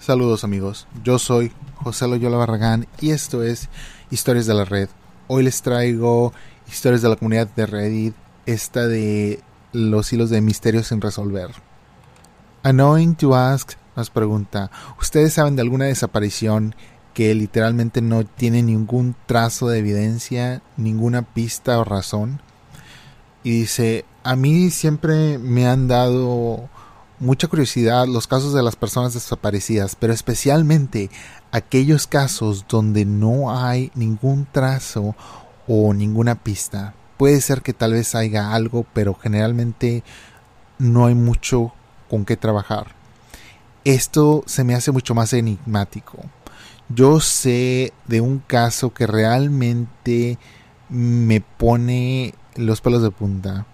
Saludos amigos, yo soy José Loyola Barragán y esto es Historias de la Red. Hoy les traigo historias de la comunidad de Reddit, esta de los hilos de misterios sin resolver. Annoying to Ask nos pregunta, ¿ustedes saben de alguna desaparición que literalmente no tiene ningún trazo de evidencia, ninguna pista o razón? Y dice, a mí siempre me han dado mucha curiosidad los casos de las personas desaparecidas, pero especialmente aquellos casos donde no hay ningún trazo o ninguna pista. Puede ser que tal vez haya algo, pero generalmente no hay mucho con qué trabajar. Esto se me hace mucho más enigmático. Yo sé de un caso que realmente me pone los pelos de punta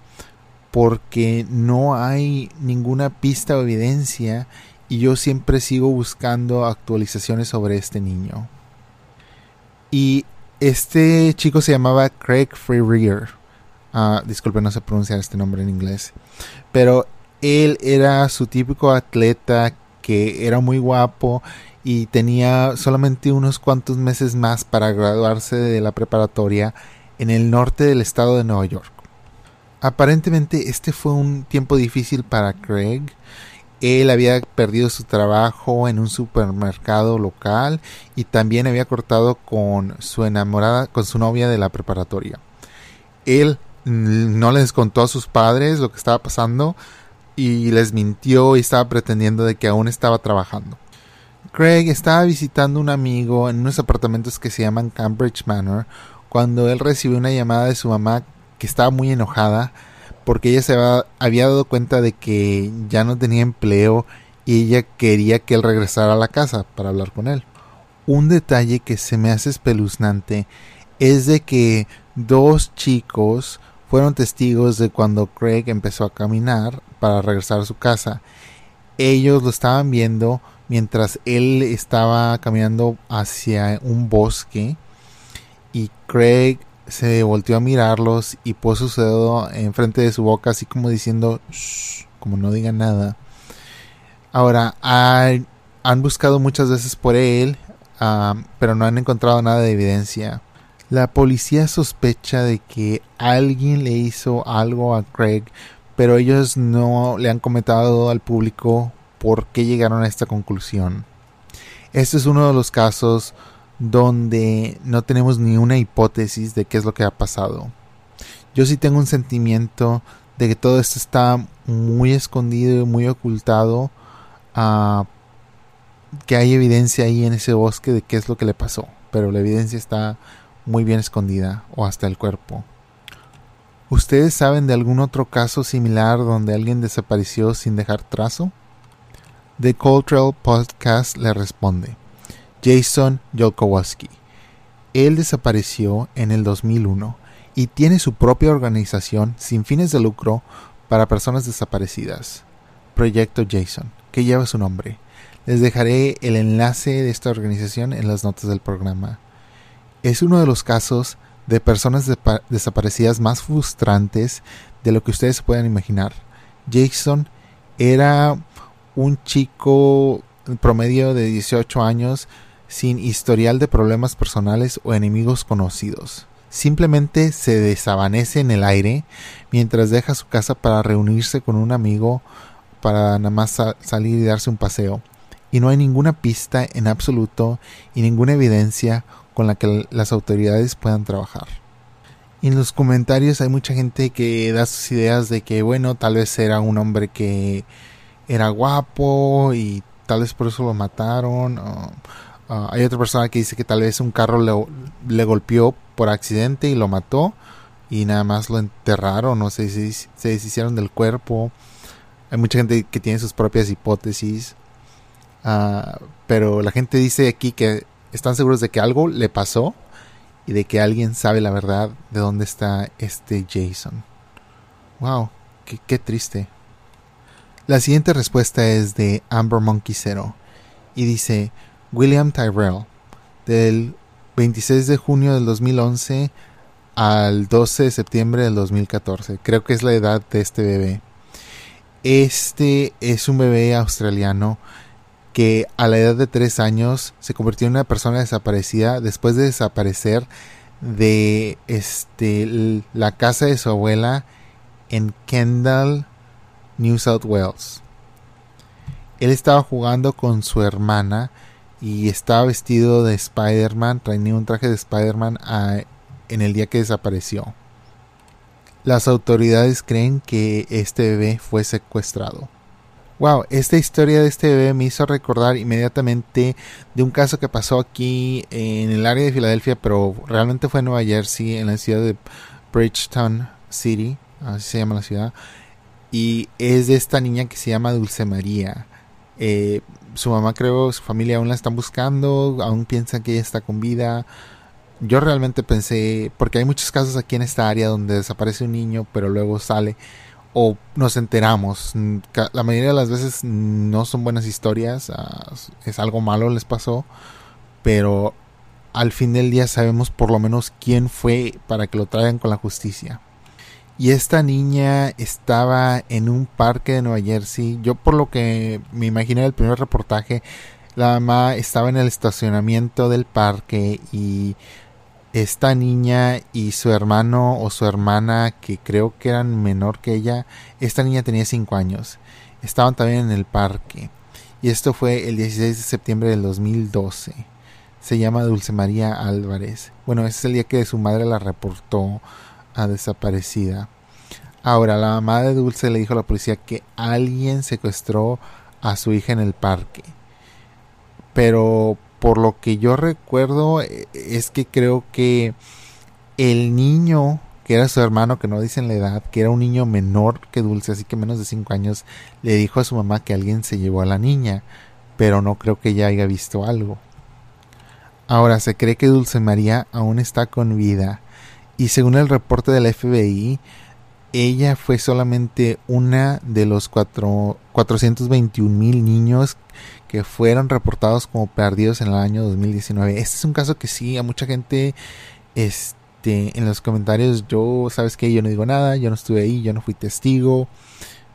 porque no hay ninguna pista o evidencia y yo siempre sigo buscando actualizaciones sobre este niño. Y este chico se llamaba Craig Freerear. Uh, disculpe, no sé pronunciar este nombre en inglés. Pero él era su típico atleta que era muy guapo y tenía solamente unos cuantos meses más para graduarse de la preparatoria en el norte del estado de Nueva York. Aparentemente este fue un tiempo difícil para Craig. Él había perdido su trabajo en un supermercado local y también había cortado con su enamorada, con su novia de la preparatoria. Él no les contó a sus padres lo que estaba pasando y les mintió y estaba pretendiendo de que aún estaba trabajando. Craig estaba visitando un amigo en unos apartamentos que se llaman Cambridge Manor cuando él recibió una llamada de su mamá estaba muy enojada porque ella se había, dado cuenta de que ya no tenía empleo y ella quería que él regresara a la casa para hablar con él. Un detalle que se me hace espeluznante es de que dos chicos fueron testigos de cuando Craig empezó a caminar para regresar a su casa. Ellos lo estaban viendo mientras él estaba caminando hacia un bosque y Craig se volteó a mirarlos y puso su dedo enfrente de su boca, así como diciendo, como no diga nada. Ahora, han buscado muchas veces por él, pero no han encontrado nada de evidencia. La policía sospecha de que alguien le hizo algo a Craig, pero ellos no le han comentado al público por qué llegaron a esta conclusión. Este es uno de los casos donde no tenemos ni una hipótesis de qué es lo que ha pasado. Yo sí tengo un sentimiento de que todo esto está muy escondido y muy ocultado, uh, que hay evidencia ahí en ese bosque de qué es lo que le pasó, pero la evidencia está muy bien escondida o hasta el cuerpo. ¿Ustedes saben de algún otro caso similar donde alguien desapareció sin dejar trazo? The Cultural Podcast le responde. Jason Jolkowski. Él desapareció en el 2001 y tiene su propia organización sin fines de lucro para personas desaparecidas, Proyecto Jason, que lleva su nombre. Les dejaré el enlace de esta organización en las notas del programa. Es uno de los casos de personas desaparecidas más frustrantes de lo que ustedes puedan imaginar. Jason era un chico promedio de 18 años sin historial de problemas personales o enemigos conocidos. Simplemente se desavanece en el aire mientras deja su casa para reunirse con un amigo para nada más salir y darse un paseo. Y no hay ninguna pista en absoluto y ninguna evidencia con la que las autoridades puedan trabajar. en los comentarios hay mucha gente que da sus ideas de que, bueno, tal vez era un hombre que era guapo y tal vez por eso lo mataron. Ah, hay otra persona que dice que tal vez un carro le, golpeó por accidente y lo mató y nada más lo enterraron o se, se, deshicieron del cuerpo. Hay mucha gente que tiene sus propias hipótesis. Ah, pero la gente dice aquí que están seguros de que algo le pasó y de que alguien sabe la verdad de dónde está este Jason. Wow, qué, qué triste. La siguiente respuesta es de Amber Monkey Zero y dice, William Tyrell, del 26 de junio del 2011 al 12 de septiembre del 2014. Creo que es la edad de este bebé. Este es un bebé australiano que a la edad de tres años se convirtió en una persona desaparecida después de desaparecer de este la casa de su abuela en Kendall, New South Wales. Él estaba jugando con su hermana y estaba vestido de Spider-Man, traía un traje de Spider-Man en el día que desapareció. Las autoridades creen que este bebé fue secuestrado. Wow, esta historia de este bebé me hizo recordar inmediatamente de un caso que pasó aquí en el área de Filadelfia, pero realmente fue en Nueva Jersey, en la ciudad de Bridgetown City, así se llama la ciudad, y es de esta niña que se llama Dulce María. Eh, su mamá creo, su familia aún la están buscando, aún piensan que ella está con vida. Yo realmente pensé, porque hay muchos casos aquí en esta área donde desaparece un niño, pero luego sale o nos enteramos. La mayoría de las veces no son buenas historias, ah, es algo malo les pasó, pero al fin del día sabemos por lo menos quién fue para que lo traigan con la justicia. Y esta niña estaba en un parque de Nueva Jersey. Yo por lo que me imaginé del primer reportaje, la mamá estaba en el estacionamiento del parque y esta niña y su hermano o su hermana, que creo que eran menor que ella, esta niña tenía 5 años. Estaban también en el parque. Y esto fue el 16 de septiembre del 2012. Se llama Dulce María Álvarez. Bueno, ese es el día que su madre la reportó desaparecida. Ahora, la mamá de Dulce le dijo a la policía que alguien secuestró a su hija en el parque. Pero por lo que yo recuerdo eh, es que creo que el niño que era su hermano, que no dicen la edad, que era un niño menor que Dulce, así que menos de 5 años, le dijo a su mamá que alguien se llevó a la niña, pero no creo que ella haya visto algo. Ahora se cree que Dulce María aún está con vida y según el reporte del FBI, ella fue solamente una de los cuatro, 421 mil niños que fueron reportados como perdidos en el año 2019. Este es un caso que sí, a mucha gente este, en los comentarios, yo, sabes que yo no digo nada, yo no estuve ahí, yo no fui testigo,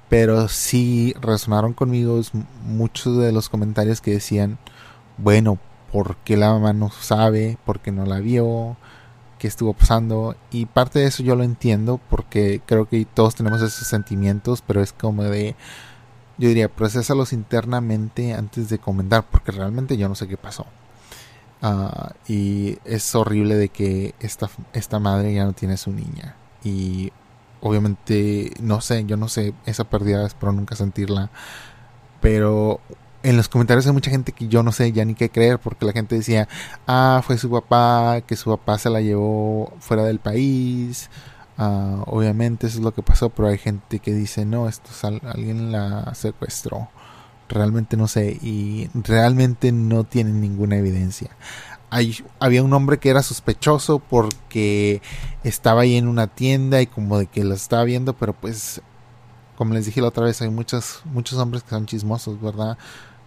pero sí resonaron conmigo muchos de los comentarios que decían, bueno, ¿por qué la mamá no sabe? ¿Por qué no la vio? ¿Qué estuvo pasando? Y parte de eso yo lo entiendo porque creo que todos tenemos esos sentimientos, pero es como de yo diría, procesalos internamente antes de comentar, porque realmente yo no sé qué pasó. Ah, y es horrible de que esta, esta madre ya no tiene su niña. Y obviamente, no sé, yo no sé, esa pérdida espero nunca sentirla. Pero en los comentarios hay mucha gente que yo no sé ya ni qué creer, porque la gente decía, ah, fue su papá, que su papá se la llevó fuera del país. Ah, obviamente eso es lo que pasó, pero hay gente que dice, no, esto es alguien la secuestró. Realmente no sé y realmente no tienen ninguna evidencia. Hay, había un hombre que era sospechoso porque estaba ahí en una tienda y como de que lo estaba viendo, pero pues como les dije la otra vez, hay muchos, muchos hombres que son chismosos, ¿verdad?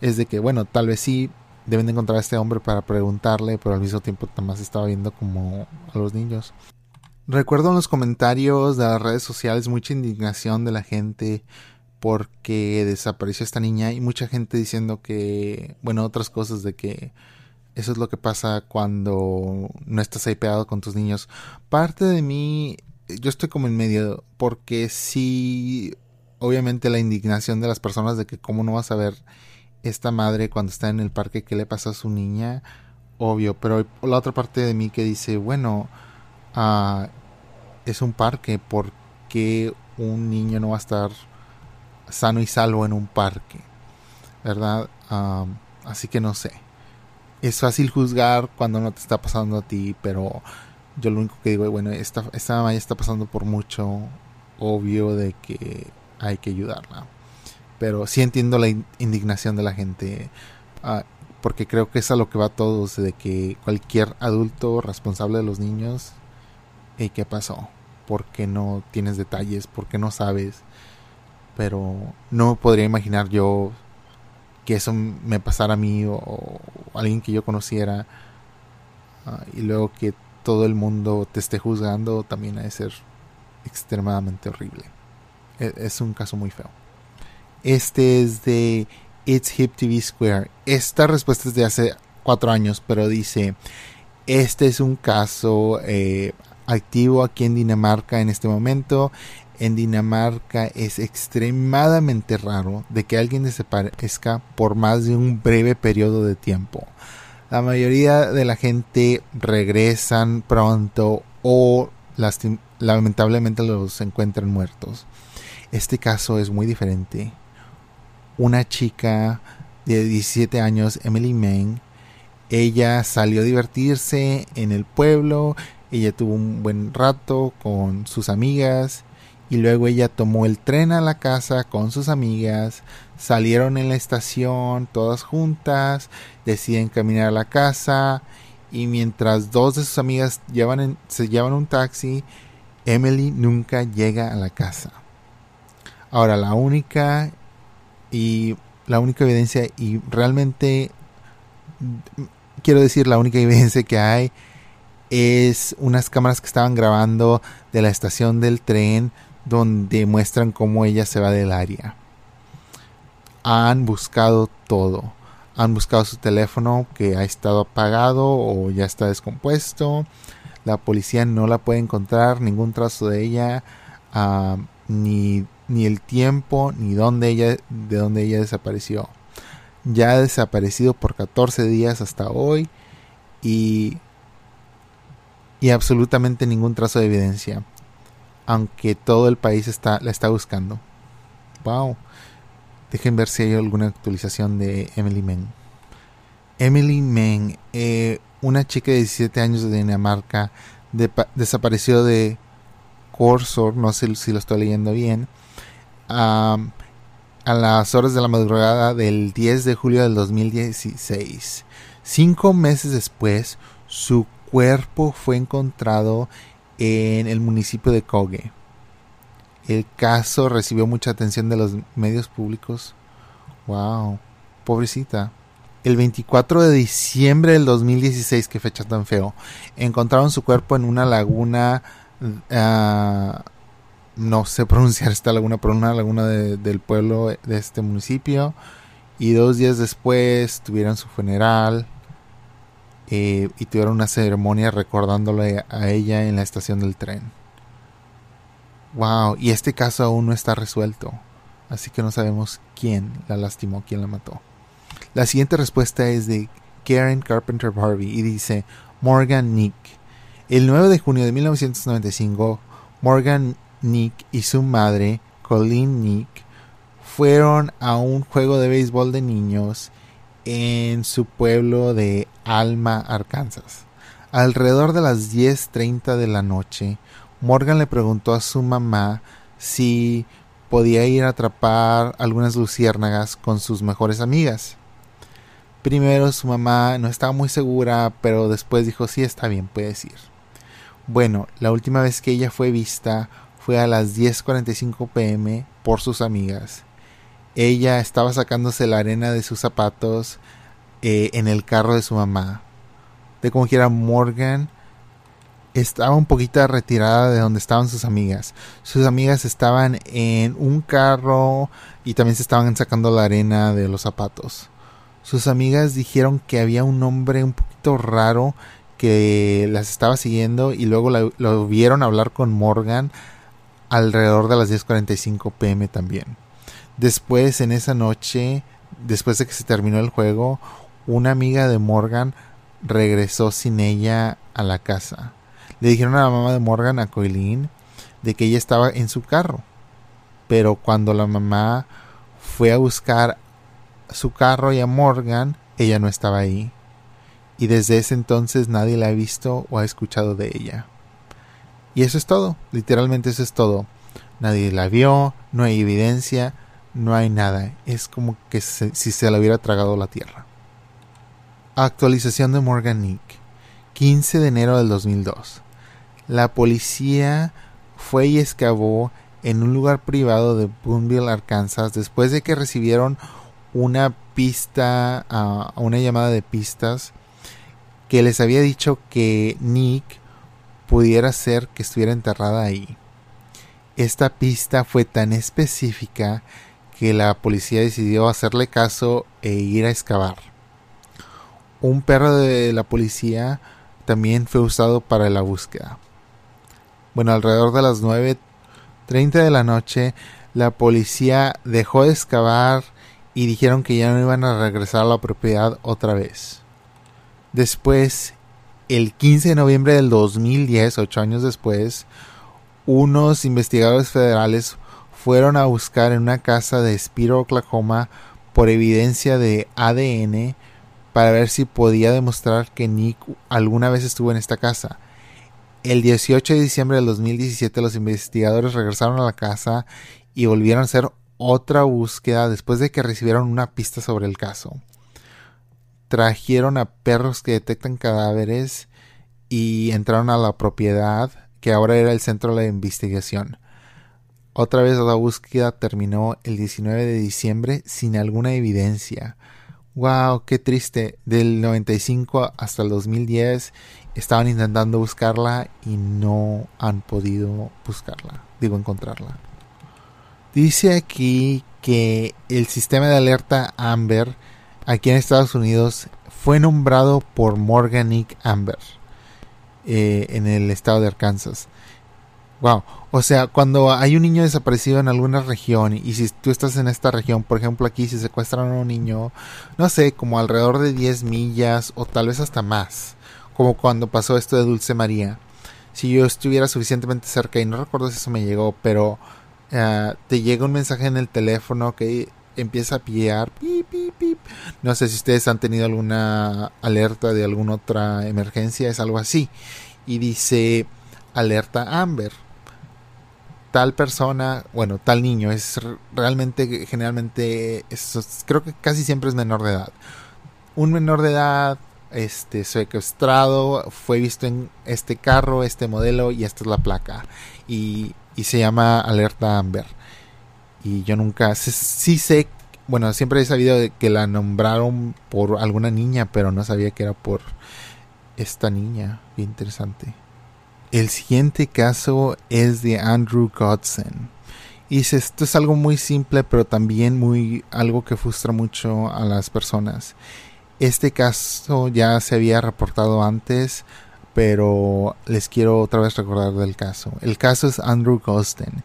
Es de que, bueno, tal vez sí deben de encontrar a este hombre para preguntarle, pero al mismo tiempo más estaba viendo como a los niños. Recuerdo en los comentarios de las redes sociales mucha indignación de la gente porque desapareció esta niña y mucha gente diciendo que, bueno, otras cosas de que eso es lo que pasa cuando no estás ahí pegado con tus niños. Parte de mí, yo estoy como en medio porque sí, obviamente la indignación de las personas de que cómo no vas a ver esta madre cuando está en el parque, qué le pasa a su niña, obvio, pero la otra parte de mí que dice, bueno, Ah, es un parque, ¿por qué un niño no va a estar sano y salvo en un parque? ¿Verdad? así que no sé. Es fácil juzgar cuando no te está pasando a ti, pero yo lo único que digo es, bueno, esta, esta mamá ya está pasando por mucho, obvio de que hay que ayudarla. Pero sí entiendo la indignación de la gente, ah, porque creo que es a lo que va todos, de que cualquier adulto responsable de los niños ¿Y qué pasó? ¿Por qué no tienes detalles? ¿Por qué no sabes? Pero no podría imaginar yo que eso me pasara a mí o, a alguien que yo conociera ah, y luego que todo el mundo te esté juzgando también ha de ser extremadamente horrible. E, es un caso muy feo. Este es de It's Hip TV Square. Esta respuesta es de hace cuatro años, pero dice, este es un caso eh, activo aquí en Dinamarca en este momento. En Dinamarca es extremadamente raro de que alguien desaparezca por más de un breve periodo de tiempo. La mayoría de la gente regresan pronto o lamentablemente los encuentran muertos. Este caso es muy diferente. Una chica de 17 años, Emily Meng, ella salió a divertirse en el pueblo, ella tuvo un buen rato con sus amigas y luego ella tomó el tren a la casa con sus amigas, salieron en la estación todas juntas, deciden caminar a la casa y mientras dos de sus amigas se llevan un taxi, Emily nunca llega a la casa. Ahora, la única y la única evidencia y realmente quiero decir la única evidencia que hay es unas cámaras que estaban grabando de la estación del tren donde muestran cómo ella se va del área. Han buscado todo han buscado su teléfono que ha estado apagado o ya está descompuesto. La policía no la puede encontrar, ningún trazo de ella, ah, ni, ni, el tiempo, ni dónde ella, de dónde ella desapareció. Ya ha desaparecido por 14 días hasta hoy y, y absolutamente ningún trazo de evidencia. Aunque todo el país está, la está buscando. Wow. Dejen ver si hay alguna actualización de Emily Meng. Emily Meng, eh, una chica de 17 años de Dinamarca, desapareció de Corsor, no sé si lo estoy leyendo bien, a las horas de la madrugada del 10 de julio del 2016. Cinco meses después, su cuerpo fue encontrado en el municipio de Koge. El caso recibió mucha atención de los medios públicos. Wow, pobrecita. El 24 de diciembre del 2016, qué fecha tan feo, encontraron su cuerpo en una laguna, ah, no sé pronunciar esta laguna, pero una laguna del pueblo de este municipio. Y dos días después tuvieron su funeral eh, y tuvieron una ceremonia recordándole a ella en la estación del tren. Wow, y este caso aún no está resuelto. Así que no sabemos quién la lastimó, quién la mató. La siguiente respuesta es de Karen Carpenter Barbie y dice Morgan Nick. El 9 de junio de 1995, Morgan Nick y su madre, Colleen Nick, fueron a un juego de béisbol de niños en su pueblo de Alma, Arkansas. Alrededor de las 10.30 de la noche, Morgan le preguntó a su mamá si podía ir a atrapar algunas luciérnagas con sus mejores amigas. Primero su mamá no estaba muy segura, pero después dijo sí está bien, puedes ir. Bueno, la última vez que ella fue vista fue a las 10.45 pm por sus amigas. Ella estaba sacándose la arena de sus zapatos eh, en el carro de su mamá. De como quiera Morgan estaba un poquito retirada de donde estaban sus amigas. Sus amigas estaban en un carro y también se estaban sacando la arena de los zapatos. Sus amigas dijeron que había un hombre un poquito raro que las estaba siguiendo y luego lo vieron hablar con Morgan alrededor de las 10.45 pm también. Después en esa noche, después de que se terminó el juego, una amiga de Morgan regresó sin ella a la casa le dijeron a la mamá de Morgan, a Coilin, de que ella estaba en su carro. Pero cuando la mamá fue a buscar su carro y a Morgan, ella no estaba ahí. Y desde ese entonces nadie la ha visto o ha escuchado de ella. Y eso es todo, literalmente eso es todo. Nadie la vio, no hay evidencia, no hay nada. Es como que si se la hubiera tragado la tierra. Actualización de Morgan Nick. 15 de enero del 2002 la policía fue y excavó en un lugar privado de Boonville, Arkansas, después de que recibieron una pista, uh, una llamada de pistas que les había dicho que Nick pudiera ser que estuviera enterrada ahí. Esta pista fue tan específica que la policía decidió hacerle caso e ir a excavar. Un perro de la policía también fue usado para la búsqueda. Bueno, alrededor de las 9.30 de la noche, la policía dejó de excavar y dijeron que ya no iban a regresar a la propiedad otra vez. Después, el 15 de noviembre del 2010, ocho años después, unos investigadores federales fueron a buscar en una casa de Spiro, Oklahoma, por evidencia de ADN para ver si podía demostrar que Nick alguna vez estuvo en esta casa. El 18 de diciembre del 2017 los investigadores regresaron a la casa y volvieron a hacer otra búsqueda después de que recibieron una pista sobre el caso. Trajeron a perros que detectan cadáveres y entraron a la propiedad que ahora era el centro de la investigación. Otra vez la búsqueda terminó el 19 de diciembre sin alguna evidencia. Wow, qué triste. Del 95 hasta el 2010 estaban intentando buscarla y no han podido buscarla, digo encontrarla. Dice aquí que el sistema de alerta Amber aquí en Estados Unidos fue nombrado por Morgan Nick Amber eh, en el estado de Arkansas. Wow, o sea, cuando hay un niño desaparecido en alguna región y si tú estás en esta región, por ejemplo aquí si secuestran a un niño, no sé, como alrededor de 10 millas o tal vez hasta más, como cuando pasó esto de Dulce María. Si yo estuviera suficientemente cerca y no recuerdo si eso me llegó, pero Ah, te llega un mensaje en el teléfono que empieza a pillear. No sé si ustedes han tenido alguna alerta de alguna otra emergencia, es algo así. Y dice alerta Amber. Tal persona, bueno, tal niño, es realmente, generalmente, creo que casi siempre es menor de edad. Un menor de edad, este, secuestrado, fue visto en este carro, este modelo y esta es la placa. Y y se llama Alerta Amber. Y yo nunca, sí sé, bueno, siempre he sabido que la nombraron por alguna niña, pero no sabía que era por esta niña. Bien interesante. El siguiente caso es de Andrew Godson. Y esto es algo muy simple, pero también muy algo que frustra mucho a las personas. Este caso ya se había reportado antes, pero les quiero otra vez recordar del caso. El caso es Andrew Gosten.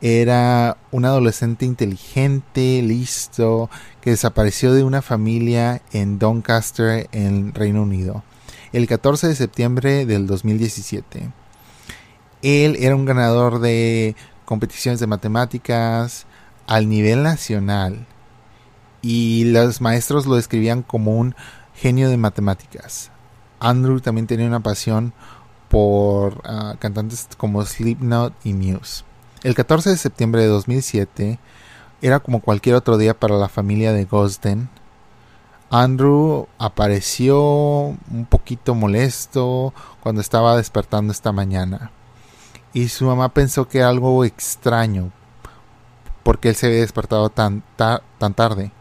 Era un adolescente inteligente, listo, que desapareció de una familia en Doncaster, en Reino Unido, el 14 de septiembre del 2017. Él era un ganador de competiciones de matemáticas al nivel nacional y los maestros lo describían como un genio de matemáticas. Andrew también tenía una pasión por ah, cantantes como Slipknot y Muse. El 14 de septiembre de 2007 era como cualquier otro día para la familia de Gosden. Andrew apareció un poquito molesto cuando estaba despertando esta mañana. Y su mamá pensó que era algo extraño porque él se había despertado tan, tan tarde.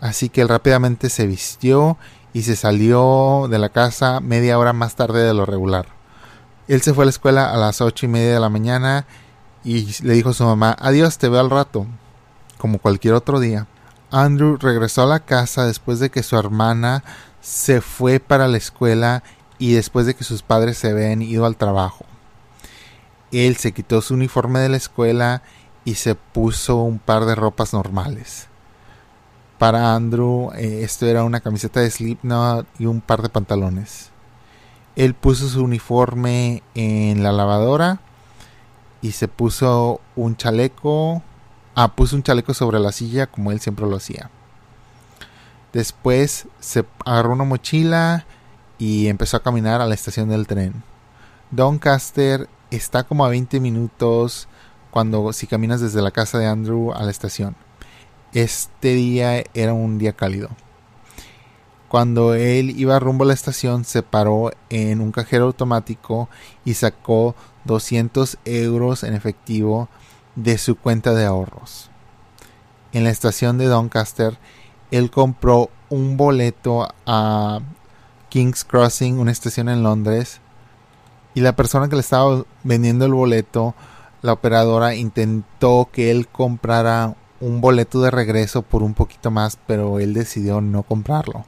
Así que él rápidamente se vistió y se salió de la casa media hora más tarde de lo regular. Él se fue a la escuela a las ocho y media de la mañana y le dijo a su mamá, adiós, te veo al rato, como cualquier otro día. Andrew regresó a la casa después de que su hermana se fue para la escuela y después de que sus padres se habían ido al trabajo. Él se quitó su uniforme de la escuela y se puso un par de ropas normales. Para Andrew, eh, esto era una camiseta de Slipknot y un par de pantalones. Él puso su uniforme en la lavadora y se puso un chaleco. Ah, puso un chaleco sobre la silla como él siempre lo hacía. Después se agarró una mochila y empezó a caminar a la estación del tren. Doncaster está como a 20 minutos cuando si caminas desde la casa de Andrew a la estación. Este día era un día cálido. Cuando él iba rumbo a la estación, se paró en un cajero automático y sacó 200 euros en efectivo de su cuenta de ahorros. En la estación de Doncaster, él compró un boleto a King's Crossing, una estación en Londres, y la persona que le estaba vendiendo el boleto, la operadora intentó que él comprara un boleto de regreso por un poquito más, pero él decidió no comprarlo.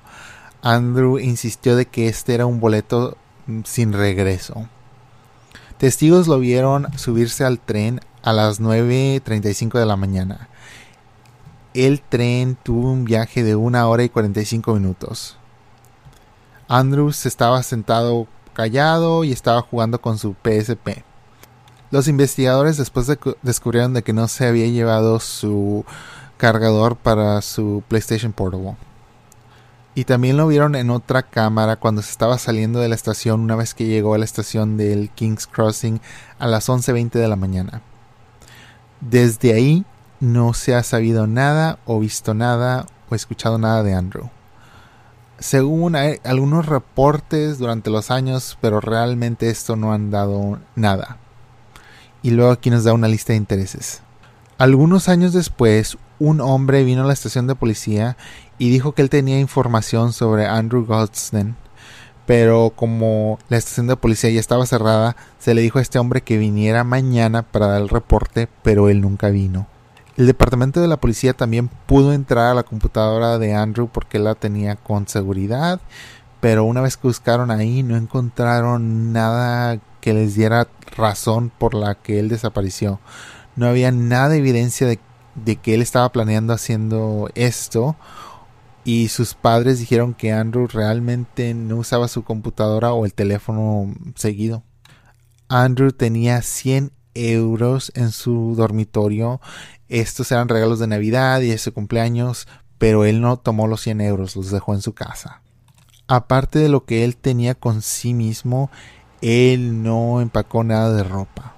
Andrew insistió de que este era un boleto mm, sin regreso. Testigos lo vieron subirse al tren a las 9.35 de la mañana. El tren tuvo un viaje de una hora y 45 minutos. Andrews estaba sentado callado y estaba jugando con su PSP. Los investigadores después descubrieron de que no se había llevado su cargador para su PlayStation Portable. Y también lo vieron en otra cámara cuando se estaba saliendo de la estación una vez que llegó a la estación del King's Crossing a las 11.20 de la mañana. Desde ahí no se ha sabido nada o visto nada o escuchado nada de Andrew. Según algunos reportes durante los años, pero realmente esto no han dado nada. Y luego aquí nos da una lista de intereses. Algunos años después, un hombre vino a la estación de policía y dijo que él tenía información sobre Andrew Goldstein, pero como la estación de policía ya estaba cerrada, se le dijo a este hombre que viniera mañana para dar el reporte, pero él nunca vino. El departamento de la policía también pudo entrar a la computadora de Andrew porque la tenía con seguridad, pero una vez que buscaron ahí no encontraron nada que les diera razón por la que él desapareció. No había nada de evidencia de, de que él estaba planeando haciendo esto y sus padres dijeron que Andrew realmente no usaba su computadora o el teléfono seguido. Andrew tenía 100 euros en su dormitorio. Estos eran regalos de Navidad y de su cumpleaños, pero él no tomó los 100 euros, los dejó en su casa. Aparte de lo que él tenía con sí mismo, él no empacó nada de ropa.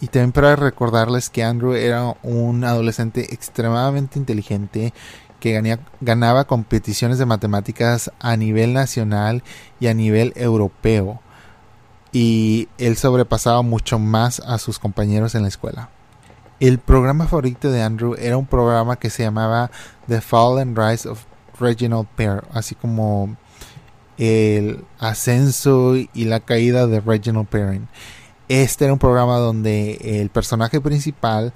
Y también para recordarles que Andrew era un adolescente extremadamente inteligente que ganaba competiciones de matemáticas a nivel nacional y a nivel europeo. Y él sobrepasaba mucho más a sus compañeros en la escuela. El programa favorito de Andrew era un programa que se llamaba The Fall and Rise of Reginald Pear, así como el ascenso y la caída de Reginald Perrin. Este era un programa donde el personaje principal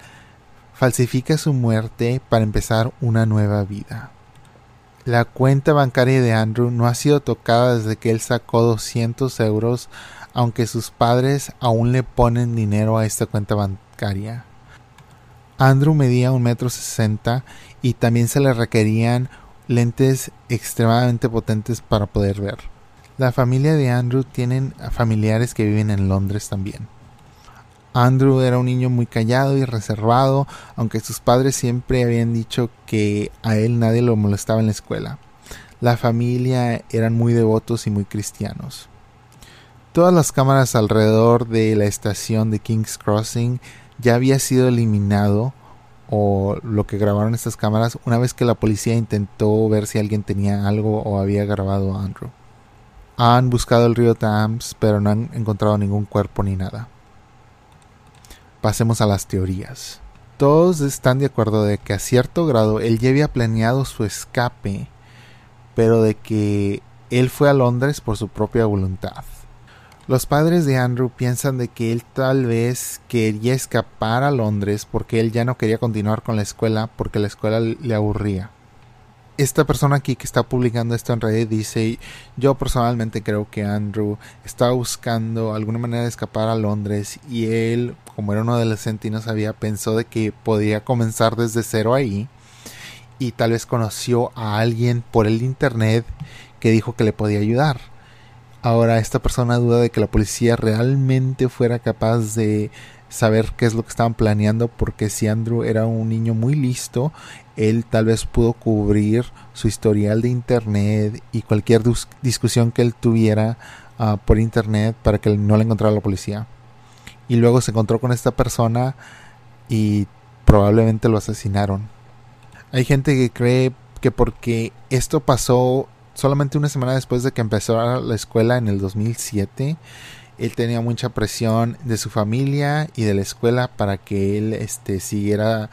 falsifica su muerte para empezar una nueva vida. La cuenta bancaria de Andrew no ha sido tocada desde que él sacó 200 euros, aunque sus padres aún le ponen dinero a esta cuenta bancaria. Andrew medía un metro sesenta y también se le requerían lentes extremadamente potentes para poder ver. La familia de Andrew tienen familiares que viven en Londres también. Andrew era un niño muy callado y reservado, aunque sus padres siempre habían dicho que a él nadie lo molestaba en la escuela. La familia eran muy devotos y muy cristianos. Todas las cámaras alrededor de la estación de King's Crossing ya había sido eliminado o lo que grabaron estas cámaras una vez que la policía intentó ver si alguien tenía algo o había grabado a Andrew. Han buscado el río Thames pero no han encontrado ningún cuerpo ni nada pasemos a las teorías. Todos están de acuerdo de que a cierto grado él ya había planeado su escape, pero de que él fue a Londres por su propia voluntad. Los padres de Andrew piensan de que él tal vez quería escapar a Londres porque él ya no quería continuar con la escuela porque la escuela le aburría esta persona aquí que está publicando esto en Reddit dice, yo personalmente creo que Andrew estaba buscando alguna manera de escapar a Londres y él, como era un adolescente y no sabía, pensó de que podía comenzar desde cero ahí y tal vez conoció a alguien por el internet que dijo que le podía ayudar. Ahora esta persona duda de que la policía realmente fuera capaz de saber qué es lo que estaban planeando porque si Andrew era un niño muy listo, él tal vez pudo cubrir su historial de internet y cualquier discusión que él tuviera ah, por internet para que no le encontrara la policía. Y luego se encontró con esta persona y probablemente lo asesinaron. Hay gente que cree que porque esto pasó solamente una semana después de que empezó la escuela en el 2007, él tenía mucha presión de su familia y de la escuela para que él este, siguiera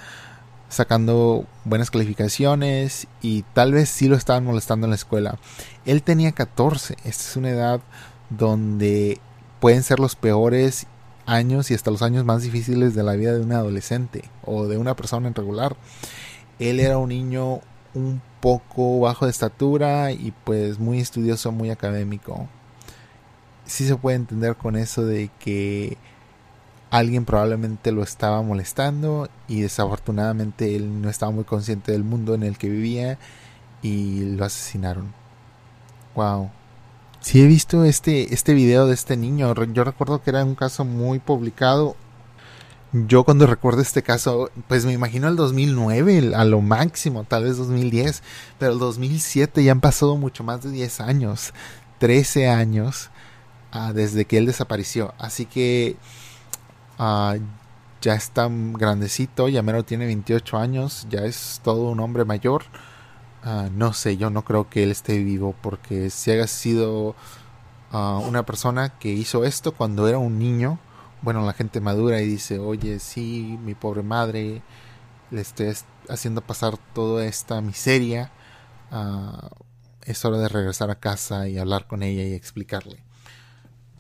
sacando buenas calificaciones y tal vez sí lo estaban molestando en la escuela. Él tenía 14, esta es una edad donde pueden ser los peores años y hasta los años más difíciles de la vida de un adolescente o de una persona en regular. Él era un niño un poco bajo de estatura y pues muy estudioso, muy académico. Sí se puede entender con eso de que alguien probablemente lo estaba molestando y desafortunadamente él no estaba muy consciente del mundo en el que vivía y lo asesinaron. Wow. Sí he visto este, este video de este niño. Yo recuerdo que era un caso muy publicado. Yo cuando recuerdo este caso, pues me imagino el 2009 a lo máximo, tal vez 2010, pero el 2007 ya han pasado mucho más de 10 años, 13 años ah, desde que él desapareció. Así que ah, ya está grandecito, ya menos tiene 28 años, ya es todo un hombre mayor. Ah, no sé, yo no creo que él esté vivo porque si haya sido una persona que hizo esto cuando era un niño, bueno, la gente madura y dice, oye, sí, mi pobre madre, le estoy haciendo pasar toda esta miseria, uh, es hora de regresar a casa y hablar con ella y explicarle.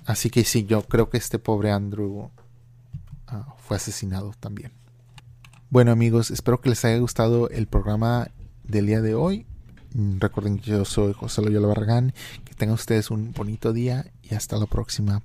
Así que sí, yo creo que este pobre Andrew fue asesinado también. Bueno amigos, espero que les haya gustado el programa del día de hoy. Recuerden que yo soy José Loyola Barragán. Que tengan ustedes un bonito día y hasta la próxima.